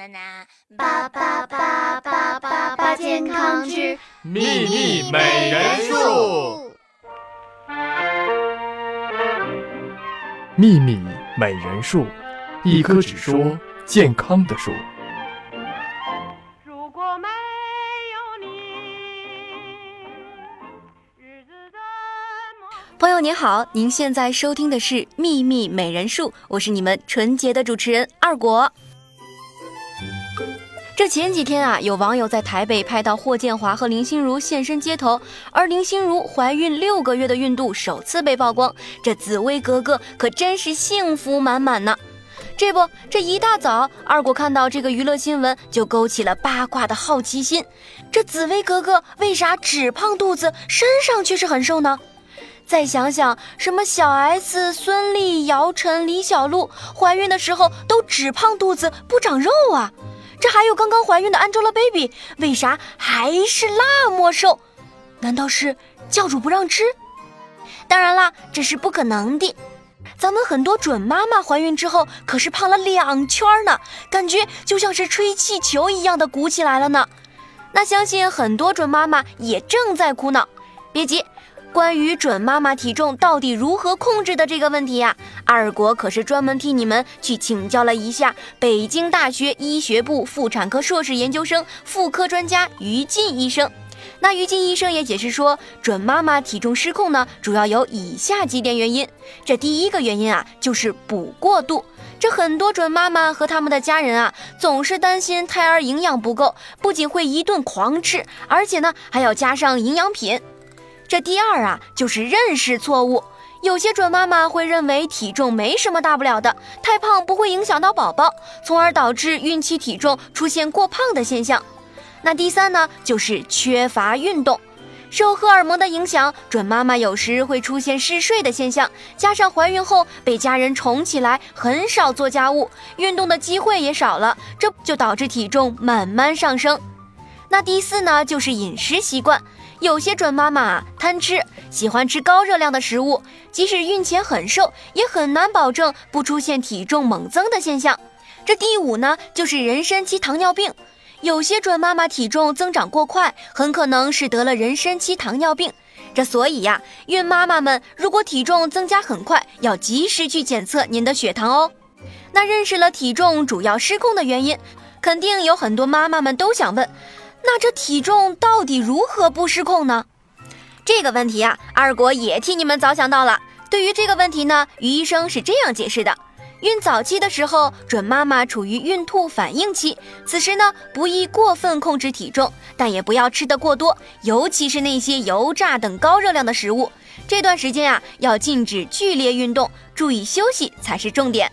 呐呐，八八八八八八健康之秘密美人树。秘密美人树，一棵只说健康的树。如果没有你，日子怎么？朋友您好，您现在收听的是《秘密美人树》，我是你们纯洁的主持人二果。这前几天啊，有网友在台北拍到霍建华和林心如现身街头，而林心如怀孕六个月的孕肚首次被曝光，这紫薇格格可真是幸福满满呢。这不，这一大早，二果看到这个娱乐新闻，就勾起了八卦的好奇心。这紫薇格格为啥只胖肚子，身上却是很瘦呢？再想想，什么小 S、孙俪、姚晨、李小璐怀孕的时候都只胖肚子不长肉啊？这还有刚刚怀孕的 Angelababy，为啥还是那么瘦？难道是教主不让吃？当然啦，这是不可能的。咱们很多准妈妈怀孕之后可是胖了两圈呢，感觉就像是吹气球一样的鼓起来了呢。那相信很多准妈妈也正在苦恼，别急。关于准妈妈体重到底如何控制的这个问题呀，二国可是专门替你们去请教了一下北京大学医学部妇产科硕士研究生、妇科专家于静医生。那于静医生也解释说，准妈妈体重失控呢，主要有以下几点原因。这第一个原因啊，就是补过度。这很多准妈妈和他们的家人啊，总是担心胎儿营养不够，不仅会一顿狂吃，而且呢，还要加上营养品。这第二啊，就是认识错误。有些准妈妈会认为体重没什么大不了的，太胖不会影响到宝宝，从而导致孕期体重出现过胖的现象。那第三呢，就是缺乏运动。受荷尔蒙的影响，准妈妈有时会出现嗜睡的现象，加上怀孕后被家人宠起来，很少做家务，运动的机会也少了，这就导致体重慢慢上升。那第四呢，就是饮食习惯。有些准妈妈贪吃，喜欢吃高热量的食物，即使孕前很瘦，也很难保证不出现体重猛增的现象。这第五呢，就是妊娠期糖尿病。有些准妈妈体重增长过快，很可能是得了妊娠期糖尿病。这所以呀，孕妈妈们如果体重增加很快，要及时去检测您的血糖哦。那认识了体重主要失控的原因，肯定有很多妈妈们都想问。那这体重到底如何不失控呢？这个问题啊，二果也替你们早想到了。对于这个问题呢，于医生是这样解释的：孕早期的时候，准妈妈处于孕吐反应期，此时呢不宜过分控制体重，但也不要吃得过多，尤其是那些油炸等高热量的食物。这段时间啊，要禁止剧烈运动，注意休息才是重点。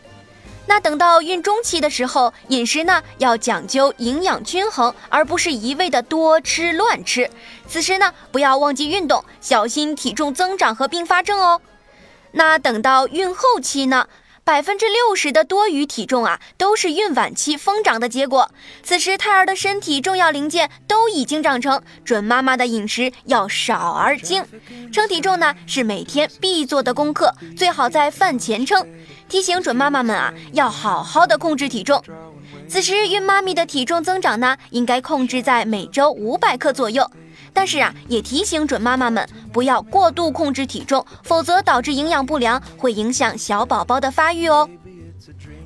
那等到孕中期的时候，饮食呢要讲究营养均衡，而不是一味的多吃乱吃。此时呢，不要忘记运动，小心体重增长和并发症哦。那等到孕后期呢，百分之六十的多余体重啊，都是孕晚期疯长的结果。此时胎儿的身体重要零件都已经长成，准妈妈的饮食要少而精。称体重呢是每天必做的功课，最好在饭前称。提醒准妈妈们啊，要好好的控制体重。此时孕妈咪的体重增长呢，应该控制在每周五百克左右。但是啊，也提醒准妈妈们不要过度控制体重，否则导致营养不良，会影响小宝宝的发育哦。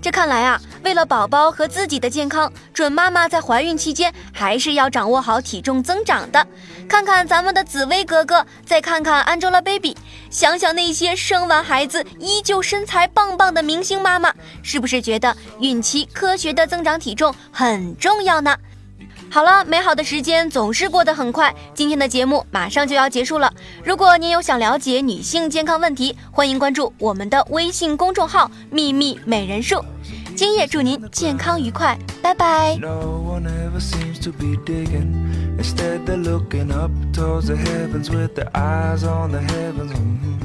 这看来啊，为了宝宝和自己的健康，准妈妈在怀孕期间还是要掌握好体重增长的。看看咱们的紫薇格格，再看看 Angelababy，想想那些生完孩子依旧身材棒棒的明星妈妈，是不是觉得孕期科学的增长体重很重要呢？好了，美好的时间总是过得很快，今天的节目马上就要结束了。如果您有想了解女性健康问题，欢迎关注我们的微信公众号“秘密美人树”。今夜祝您健康愉快，拜拜。No one ever seems to be digging. Instead, they're looking up towards the heavens with their eyes on the heavens. Mhm.